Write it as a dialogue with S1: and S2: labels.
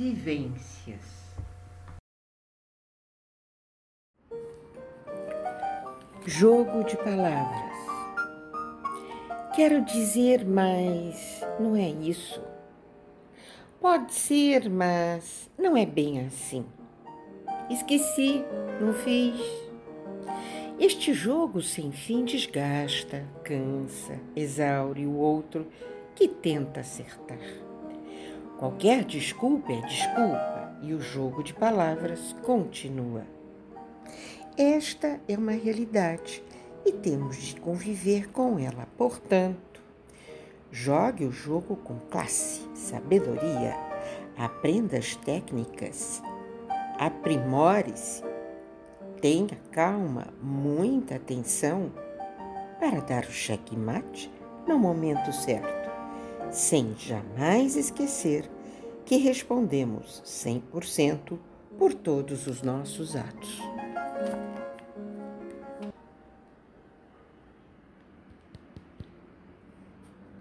S1: vivências. Jogo de palavras. Quero dizer, mas não é isso. Pode ser, mas não é bem assim. Esqueci, não fiz. Este jogo sem fim desgasta, cansa, exaure o outro que tenta acertar. Qualquer desculpa é desculpa e o jogo de palavras continua. Esta é uma realidade e temos de conviver com ela. Portanto, jogue o jogo com classe, sabedoria, aprenda as técnicas, aprimore-se, tenha calma, muita atenção para dar o checkmate no momento certo, sem jamais esquecer que respondemos 100% por todos os nossos atos.